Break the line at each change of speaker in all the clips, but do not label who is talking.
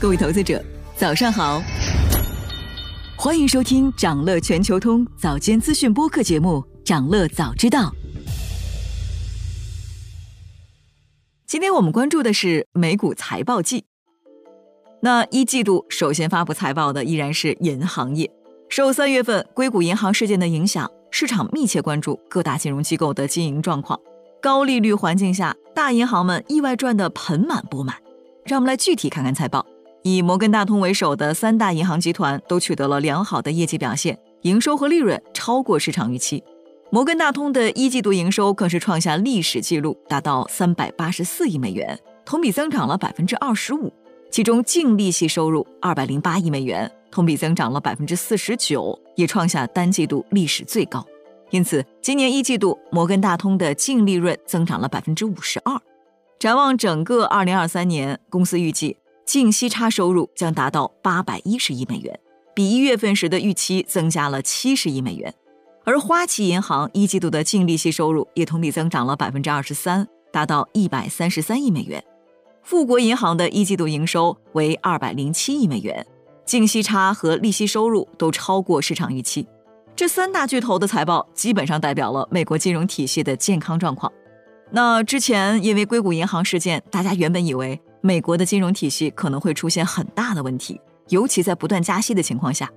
各位投资者，早上好，欢迎收听长乐全球通早间资讯播客节目《长乐早知道》。今天我们关注的是美股财报季。那一季度首先发布财报的依然是银行业。受三月份硅谷银行事件的影响，市场密切关注各大金融机构的经营状况。高利率环境下，大银行们意外赚得盆满钵满。让我们来具体看看财报。以摩根大通为首的三大银行集团都取得了良好的业绩表现，营收和利润超过市场预期。摩根大通的一季度营收更是创下历史纪录，达到三百八十四亿美元，同比增长了百分之二十五。其中净利息收入二百零八亿美元。同比增长了百分之四十九，也创下单季度历史最高。因此，今年一季度摩根大通的净利润增长了百分之五十二。展望整个二零二三年，公司预计净息差收入将达到八百一十亿美元，比一月份时的预期增加了七十亿美元。而花旗银行一季度的净利息收入也同比增长了百分之二十三，达到一百三十三亿美元。富国银行的一季度营收为二百零七亿美元。净息差和利息收入都超过市场预期，这三大巨头的财报基本上代表了美国金融体系的健康状况。那之前因为硅谷银行事件，大家原本以为美国的金融体系可能会出现很大的问题，尤其在不断加息的情况下。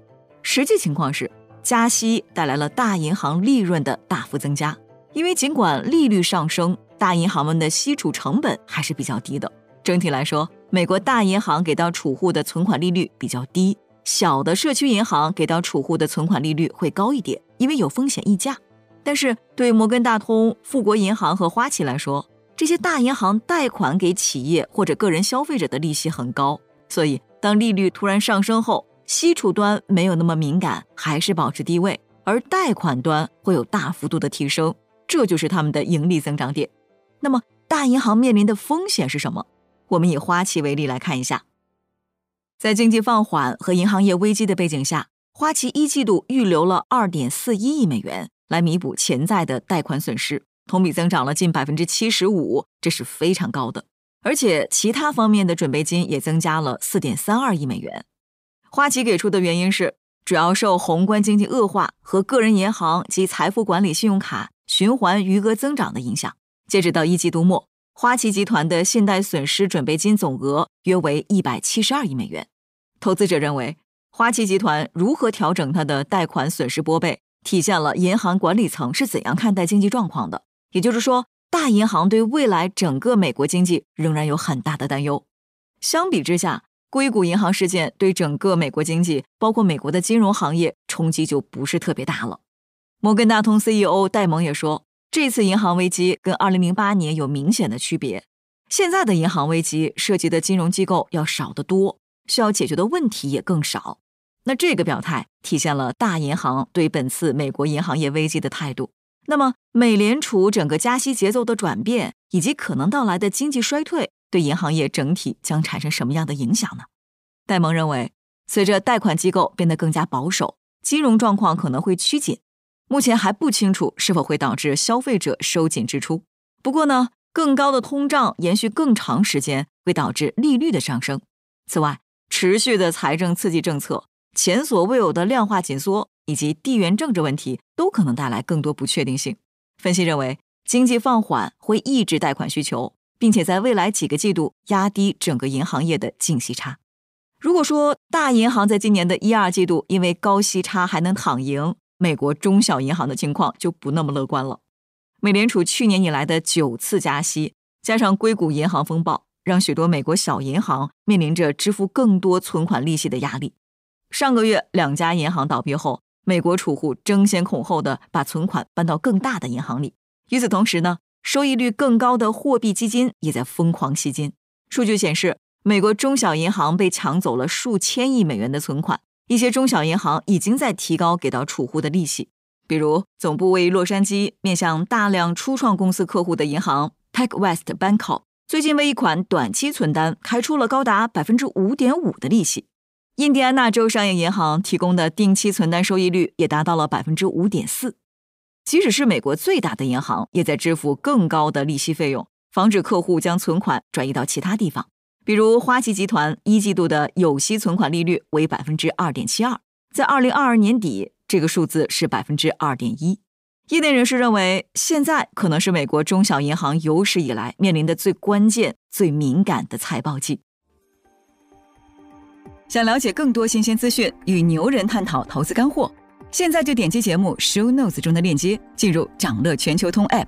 实际情况是，加息带来了大银行利润的大幅增加，因为尽管利率上升，大银行们的息储成本还是比较低的。整体来说。美国大银行给到储户的存款利率比较低，小的社区银行给到储户的存款利率会高一点，因为有风险溢价。但是对摩根大通、富国银行和花旗来说，这些大银行贷款给企业或者个人消费者的利息很高，所以当利率突然上升后，息储端没有那么敏感，还是保持低位，而贷款端会有大幅度的提升，这就是他们的盈利增长点。那么大银行面临的风险是什么？我们以花旗为例来看一下，在经济放缓和银行业危机的背景下，花旗一季度预留了二点四一亿美元来弥补潜在的贷款损失，同比增长了近百分之七十五，这是非常高的。而且其他方面的准备金也增加了四点三二亿美元。花旗给出的原因是，主要受宏观经济恶化和个人银行及财富管理信用卡循环余额增长的影响。截止到一季度末。花旗集团的信贷损失准备金总额约为一百七十二亿美元。投资者认为，花旗集团如何调整它的贷款损失拨备，体现了银行管理层是怎样看待经济状况的。也就是说，大银行对未来整个美国经济仍然有很大的担忧。相比之下，硅谷银行事件对整个美国经济，包括美国的金融行业冲击就不是特别大了。摩根大通 CEO 戴蒙也说。这次银行危机跟2008年有明显的区别，现在的银行危机涉及的金融机构要少得多，需要解决的问题也更少。那这个表态体现了大银行对本次美国银行业危机的态度。那么，美联储整个加息节奏的转变，以及可能到来的经济衰退，对银行业整体将产生什么样的影响呢？戴蒙认为，随着贷款机构变得更加保守，金融状况可能会趋紧。目前还不清楚是否会导致消费者收紧支出。不过呢，更高的通胀延续更长时间会导致利率的上升。此外，持续的财政刺激政策、前所未有的量化紧缩以及地缘政治问题都可能带来更多不确定性。分析认为，经济放缓会抑制贷款需求，并且在未来几个季度压低整个银行业的净息差。如果说大银行在今年的一二季度因为高息差还能躺赢，美国中小银行的情况就不那么乐观了。美联储去年以来的九次加息，加上硅谷银行风暴，让许多美国小银行面临着支付更多存款利息的压力。上个月两家银行倒闭后，美国储户争先恐后的把存款搬到更大的银行里。与此同时呢，收益率更高的货币基金也在疯狂吸金。数据显示，美国中小银行被抢走了数千亿美元的存款。一些中小银行已经在提高给到储户的利息，比如总部位于洛杉矶、面向大量初创公司客户的银行 PacWest Bank，最近为一款短期存单开出了高达百分之五点五的利息。印第安纳州商业银行提供的定期存单收益率也达到了百分之五点四。即使是美国最大的银行，也在支付更高的利息费用，防止客户将存款转移到其他地方。比如，花旗集团一季度的有息存款利率为百分之二点七二，在二零二二年底，这个数字是百分之二点一。业内人士认为，现在可能是美国中小银行有史以来面临的最关键、最敏感的财报季。想了解更多新鲜资讯，与牛人探讨投资干货，现在就点击节目 show notes 中的链接，进入掌乐全球通 app。